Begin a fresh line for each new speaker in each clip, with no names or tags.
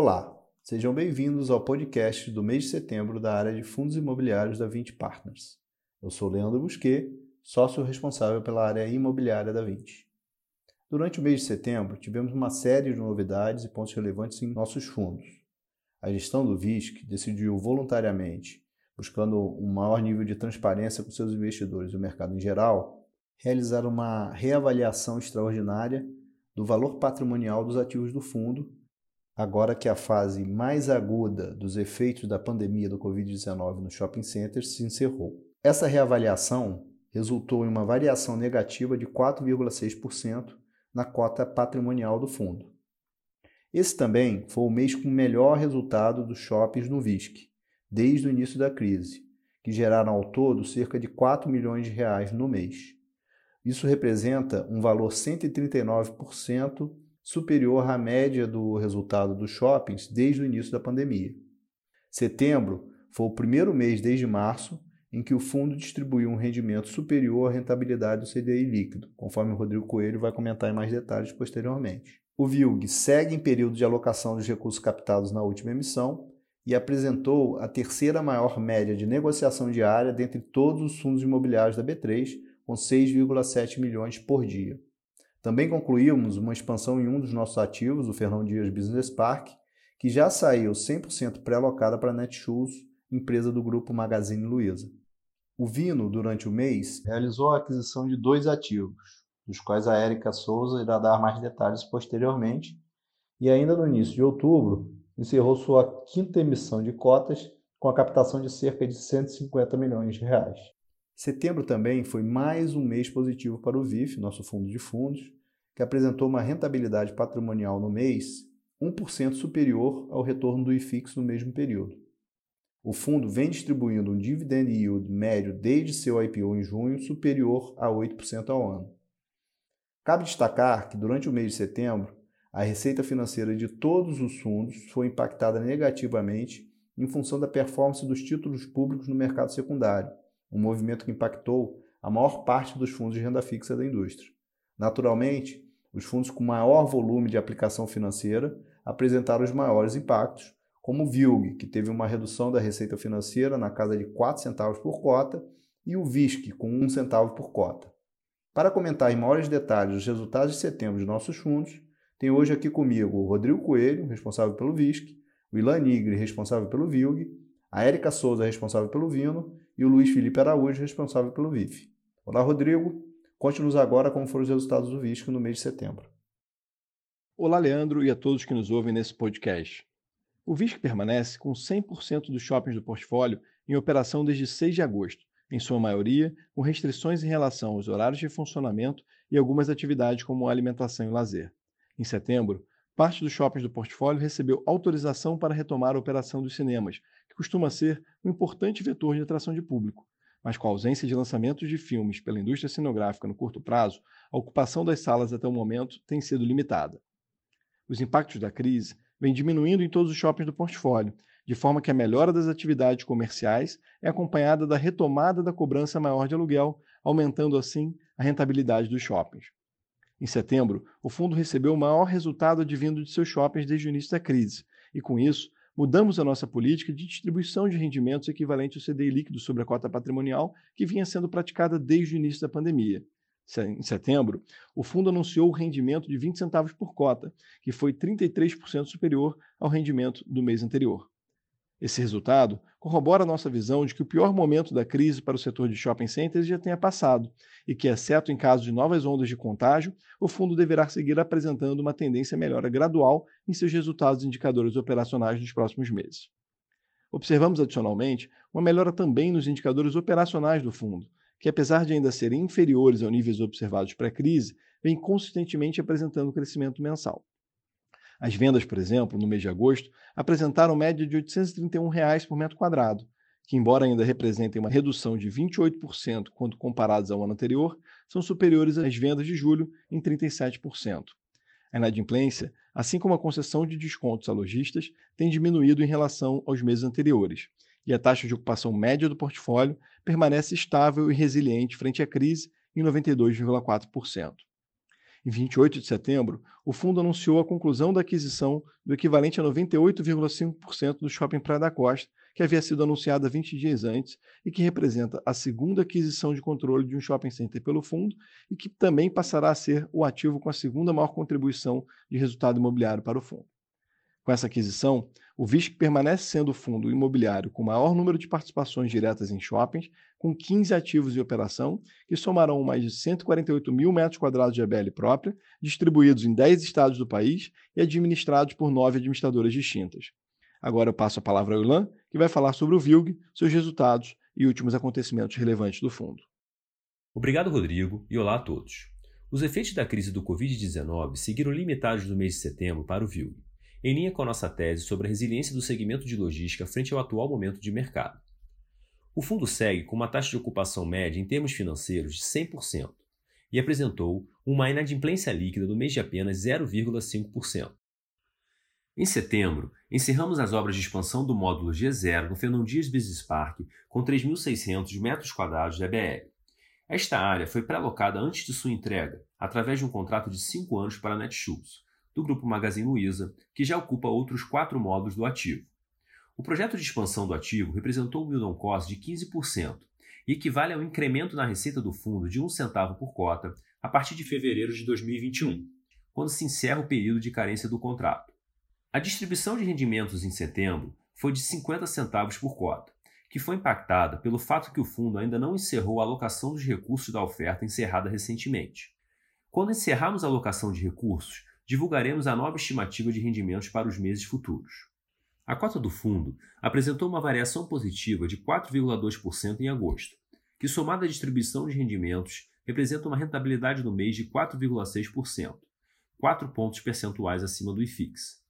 Olá, sejam bem-vindos ao podcast do mês de setembro da área de fundos imobiliários da 20 Partners. Eu sou Leandro Busquet, sócio responsável pela área imobiliária da 20. Durante o mês de setembro, tivemos uma série de novidades e pontos relevantes em nossos fundos. A gestão do VISC decidiu voluntariamente, buscando um maior nível de transparência com seus investidores e o mercado em geral, realizar uma reavaliação extraordinária do valor patrimonial dos ativos do fundo agora que a fase mais aguda dos efeitos da pandemia do Covid-19 nos shopping centers se encerrou. Essa reavaliação resultou em uma variação negativa de 4,6% na cota patrimonial do fundo. Esse também foi o mês com o melhor resultado dos shoppings no VISC, desde o início da crise, que geraram ao todo cerca de 4 milhões de reais no mês. Isso representa um valor 139% superior à média do resultado dos shoppings desde o início da pandemia. Setembro foi o primeiro mês desde março em que o fundo distribuiu um rendimento superior à rentabilidade do CDI líquido, conforme o Rodrigo Coelho vai comentar em mais detalhes posteriormente. O VILG segue em período de alocação dos recursos captados na última emissão e apresentou a terceira maior média de negociação diária dentre todos os fundos imobiliários da B3, com 6,7 milhões por dia. Também concluímos uma expansão em um dos nossos ativos, o Fernão Dias Business Park, que já saiu 100% pré-alocada para a Netshoes, empresa do grupo Magazine Luiza. O Vino, durante o mês, realizou a aquisição de dois ativos, dos quais a Érica Souza irá dar mais detalhes posteriormente, e ainda no início de outubro, encerrou sua quinta emissão de cotas com a captação de cerca de 150 milhões de reais. Setembro também foi mais um mês positivo para o VIF, nosso fundo de fundos, que apresentou uma rentabilidade patrimonial no mês 1% superior ao retorno do IFIX no mesmo período. O fundo vem distribuindo um dividend yield médio desde seu IPO em junho superior a 8% ao ano. Cabe destacar que durante o mês de setembro, a receita financeira de todos os fundos foi impactada negativamente em função da performance dos títulos públicos no mercado secundário, um movimento que impactou a maior parte dos fundos de renda fixa da indústria. Naturalmente, os fundos com maior volume de aplicação financeira apresentaram os maiores impactos, como o VILG, que teve uma redução da receita financeira na casa de 4 centavos por cota, e o VISC, com 1 centavo por cota. Para comentar em maiores detalhes os resultados de setembro de nossos fundos, tem hoje aqui comigo o Rodrigo Coelho, responsável pelo VISC, o Ilan Nigri, responsável pelo VILG, a Érica Souza, responsável pelo Vino, e o Luiz Felipe Araújo, responsável pelo VIF. Olá, Rodrigo. Conte-nos agora como foram os resultados do VISC no mês de setembro.
Olá, Leandro, e a todos que nos ouvem nesse podcast. O VISC permanece com 100% dos shoppings do portfólio em operação desde 6 de agosto, em sua maioria com restrições em relação aos horários de funcionamento e algumas atividades como alimentação e lazer. Em setembro, parte dos shoppings do portfólio recebeu autorização para retomar a operação dos cinemas, costuma ser um importante vetor de atração de público, mas com a ausência de lançamentos de filmes pela indústria cenográfica no curto prazo, a ocupação das salas até o momento tem sido limitada. Os impactos da crise vêm diminuindo em todos os shoppings do portfólio, de forma que a melhora das atividades comerciais é acompanhada da retomada da cobrança maior de aluguel, aumentando assim a rentabilidade dos shoppings. Em setembro, o fundo recebeu o maior resultado advindo de seus shoppings desde o início da crise, e com isso mudamos a nossa política de distribuição de rendimentos equivalente ao CDI líquido sobre a cota patrimonial que vinha sendo praticada desde o início da pandemia. Em setembro, o fundo anunciou o rendimento de 20 centavos por cota, que foi 33% superior ao rendimento do mês anterior. Esse resultado corrobora a nossa visão de que o pior momento da crise para o setor de shopping centers já tenha passado e que, exceto em caso de novas ondas de contágio, o fundo deverá seguir apresentando uma tendência melhora gradual em seus resultados e indicadores operacionais nos próximos meses. Observamos adicionalmente uma melhora também nos indicadores operacionais do fundo, que, apesar de ainda serem inferiores aos níveis observados pré-crise, vem consistentemente apresentando crescimento mensal. As vendas, por exemplo, no mês de agosto, apresentaram média de 831 reais por metro quadrado, que, embora ainda representem uma redução de 28% quando comparados ao ano anterior, são superiores às vendas de julho em 37%. A inadimplência, assim como a concessão de descontos a lojistas, tem diminuído em relação aos meses anteriores, e a taxa de ocupação média do portfólio permanece estável e resiliente frente à crise em 92,4%. Em 28 de setembro, o fundo anunciou a conclusão da aquisição do equivalente a 98,5% do Shopping Praia da Costa, que havia sido anunciada 20 dias antes e que representa a segunda aquisição de controle de um shopping center pelo fundo e que também passará a ser o ativo com a segunda maior contribuição de resultado imobiliário para o fundo. Com essa aquisição, o VISC permanece sendo o fundo imobiliário com maior número de participações diretas em shoppings, com 15 ativos em operação, que somarão mais de 148 mil metros quadrados de ABL própria, distribuídos em 10 estados do país e administrados por nove administradoras distintas. Agora eu passo a palavra ao Ilan, que vai falar sobre o VILG, seus resultados e últimos acontecimentos relevantes do fundo.
Obrigado, Rodrigo, e olá a todos. Os efeitos da crise do Covid-19 seguiram limitados no mês de setembro para o VILG em linha com a nossa tese sobre a resiliência do segmento de logística frente ao atual momento de mercado. O fundo segue com uma taxa de ocupação média em termos financeiros de 100% e apresentou uma inadimplência líquida no mês de apenas 0,5%. Em setembro, encerramos as obras de expansão do módulo G0 no Fernão Dias Business Park com 3.600 metros quadrados de ABL. Esta área foi pré-alocada antes de sua entrega, através de um contrato de 5 anos para a Netshoes, do Grupo Magazine Luiza, que já ocupa outros quatro módulos do ativo. O projeto de expansão do ativo representou um yield on cost de 15% e equivale ao incremento na receita do fundo de um centavo por cota a partir de fevereiro de 2021, quando se encerra o período de carência do contrato. A distribuição de rendimentos em setembro foi de 50 centavos por cota, que foi impactada pelo fato que o fundo ainda não encerrou a alocação dos recursos da oferta encerrada recentemente. Quando encerrarmos a alocação de recursos, divulgaremos a nova estimativa de rendimentos para os meses futuros. A cota do fundo apresentou uma variação positiva de 4,2% em agosto, que, somada à distribuição de rendimentos, representa uma rentabilidade no mês de 4,6%, 4 pontos percentuais acima do IFIX.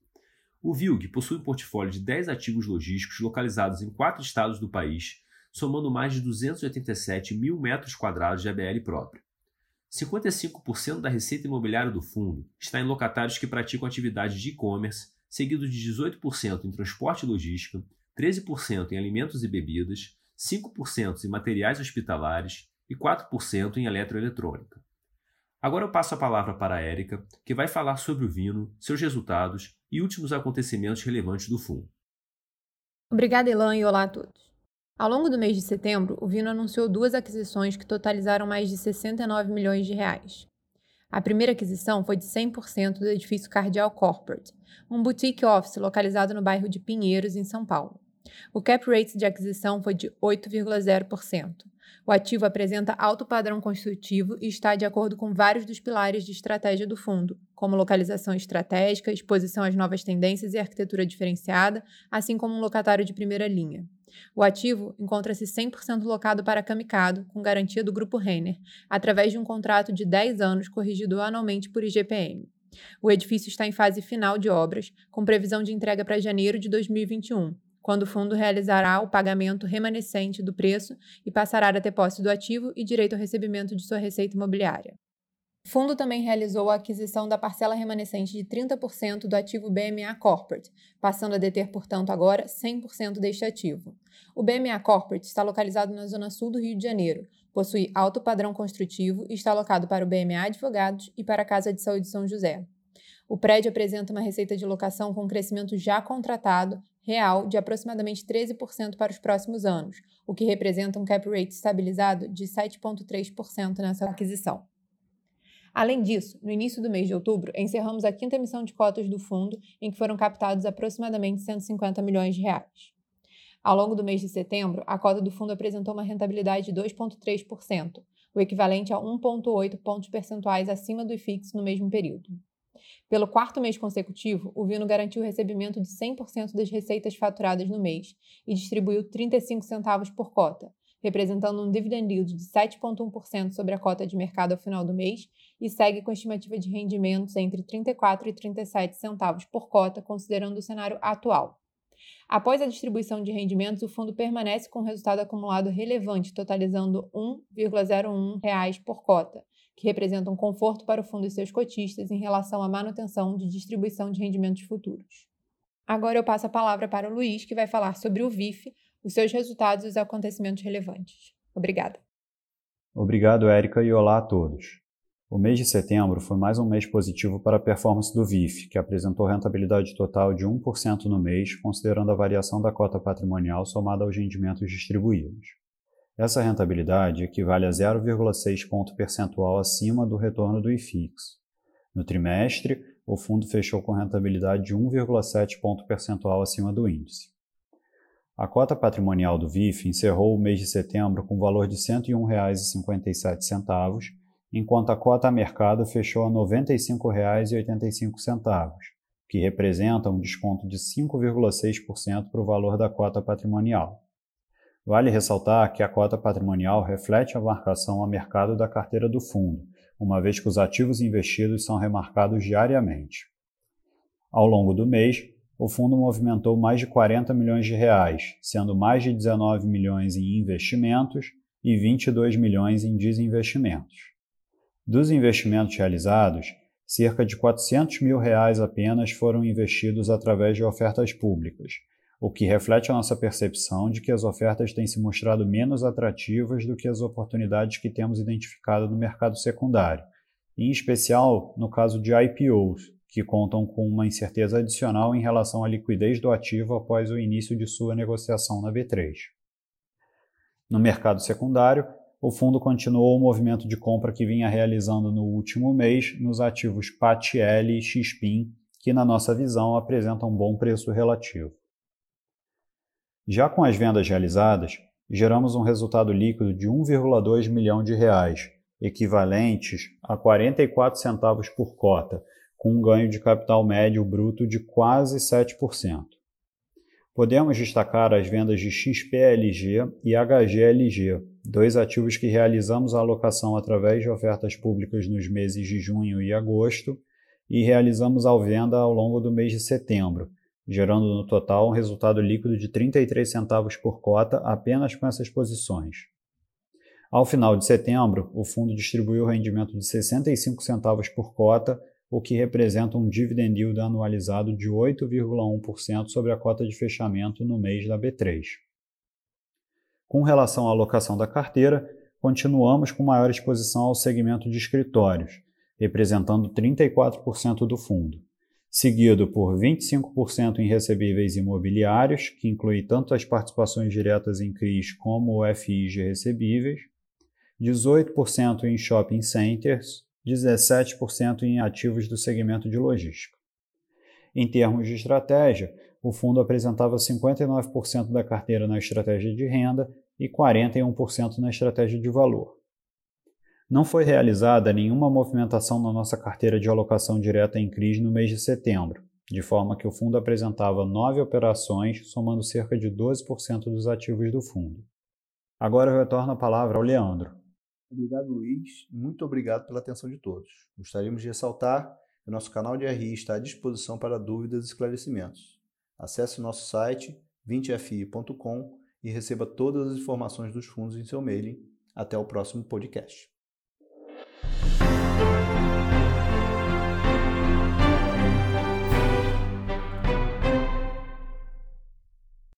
O VILG possui um portfólio de 10 ativos logísticos localizados em quatro estados do país, somando mais de 287 mil metros quadrados de ABL próprio. 55% da receita imobiliária do fundo está em locatários que praticam atividade de e-commerce, seguido de 18% em transporte e logística, 13% em alimentos e bebidas, 5% em materiais hospitalares e 4% em eletroeletrônica. Agora eu passo a palavra para a Érica, que vai falar sobre o Vino, seus resultados e últimos acontecimentos relevantes do fundo.
Obrigada, Elan, e olá a todos. Ao longo do mês de setembro, o Vino anunciou duas aquisições que totalizaram mais de 69 milhões de reais. A primeira aquisição foi de 100% do edifício Cardial Corporate, um boutique office localizado no bairro de Pinheiros, em São Paulo. O cap rate de aquisição foi de 8,0%. O ativo apresenta alto padrão construtivo e está de acordo com vários dos pilares de estratégia do fundo, como localização estratégica, exposição às novas tendências e arquitetura diferenciada, assim como um locatário de primeira linha. O ativo encontra-se 100% locado para Camicado, com garantia do Grupo Renner, através de um contrato de 10 anos corrigido anualmente por IGPM. O edifício está em fase final de obras, com previsão de entrega para janeiro de 2021, quando o fundo realizará o pagamento remanescente do preço e passará a ter posse do ativo e direito ao recebimento de sua receita imobiliária. O fundo também realizou a aquisição da parcela remanescente de 30% do ativo BMA Corporate, passando a deter, portanto, agora 100% deste ativo. O BMA Corporate está localizado na zona sul do Rio de Janeiro, possui alto padrão construtivo e está alocado para o BMA Advogados e para a Casa de Saúde São José. O prédio apresenta uma receita de locação com crescimento já contratado real de aproximadamente 13% para os próximos anos, o que representa um cap rate estabilizado de 7,3% nessa aquisição. Além disso, no início do mês de outubro, encerramos a quinta emissão de cotas do fundo, em que foram captados aproximadamente 150 milhões de reais. Ao longo do mês de setembro, a cota do fundo apresentou uma rentabilidade de 2,3%, o equivalente a 1,8 pontos percentuais acima do IFIX no mesmo período. Pelo quarto mês consecutivo, o Vino garantiu o recebimento de 100% das receitas faturadas no mês e distribuiu 35 centavos por cota, representando um dividend yield de 7,1% sobre a cota de mercado ao final do mês e segue com estimativa de rendimentos entre 34 e 37 centavos por cota, considerando o cenário atual. Após a distribuição de rendimentos, o fundo permanece com um resultado acumulado relevante, totalizando R$ 1,01 por cota, que representa um conforto para o fundo e seus cotistas em relação à manutenção de distribuição de rendimentos futuros. Agora eu passo a palavra para o Luiz, que vai falar sobre o VIF, os seus resultados e os acontecimentos relevantes. Obrigada.
Obrigado, Érica, e olá a todos. O mês de setembro foi mais um mês positivo para a performance do VIF, que apresentou rentabilidade total de 1% no mês, considerando a variação da cota patrimonial somada aos rendimentos distribuídos. Essa rentabilidade equivale a 0,6 ponto percentual acima do retorno do IFIX. No trimestre, o fundo fechou com rentabilidade de 1,7 ponto percentual acima do índice. A cota patrimonial do VIF encerrou o mês de setembro com valor de R$ 101,57 enquanto a cota a mercado fechou a R$ 95,85, que representa um desconto de 5,6% para o valor da cota patrimonial. Vale ressaltar que a cota patrimonial reflete a marcação a mercado da carteira do fundo, uma vez que os ativos investidos são remarcados diariamente. Ao longo do mês, o fundo movimentou mais de 40 milhões de reais, sendo mais de 19 milhões em investimentos e 22 milhões em desinvestimentos. Dos investimentos realizados, cerca de 400 mil reais apenas foram investidos através de ofertas públicas, o que reflete a nossa percepção de que as ofertas têm se mostrado menos atrativas do que as oportunidades que temos identificado no mercado secundário, em especial no caso de IPOs, que contam com uma incerteza adicional em relação à liquidez do ativo após o início de sua negociação na B3. No mercado secundário, o fundo continuou o movimento de compra que vinha realizando no último mês nos ativos PATL e XPIN, que, na nossa visão, apresentam um bom preço relativo. Já com as vendas realizadas, geramos um resultado líquido de 1,2 milhão de reais, equivalentes a 44 centavos por cota, com um ganho de capital médio bruto de quase 7%. Podemos destacar as vendas de XPLG e HGLG, dois ativos que realizamos a alocação através de ofertas públicas nos meses de junho e agosto e realizamos a venda ao longo do mês de setembro, gerando no total um resultado líquido de 33 centavos por cota apenas com essas posições. Ao final de setembro, o fundo distribuiu rendimento de 65 centavos por cota o que representa um dividend yield anualizado de 8,1% sobre a cota de fechamento no mês da B3. Com relação à alocação da carteira, continuamos com maior exposição ao segmento de escritórios, representando 34% do fundo, seguido por 25% em recebíveis imobiliários, que inclui tanto as participações diretas em CRIs como o FIs de recebíveis, 18% em shopping centers 17% em ativos do segmento de logística. Em termos de estratégia, o fundo apresentava 59% da carteira na estratégia de renda e 41% na estratégia de valor. Não foi realizada nenhuma movimentação na nossa carteira de alocação direta em CRIs no mês de setembro, de forma que o fundo apresentava nove operações, somando cerca de 12% dos ativos do fundo. Agora eu retorno a palavra ao Leandro.
Obrigado, Luiz. Muito obrigado pela atenção de todos. Gostaríamos de ressaltar que o nosso canal de RI está à disposição para dúvidas e esclarecimentos. Acesse nosso site 20fi.com e receba todas as informações dos fundos em seu mailing. Até o próximo podcast.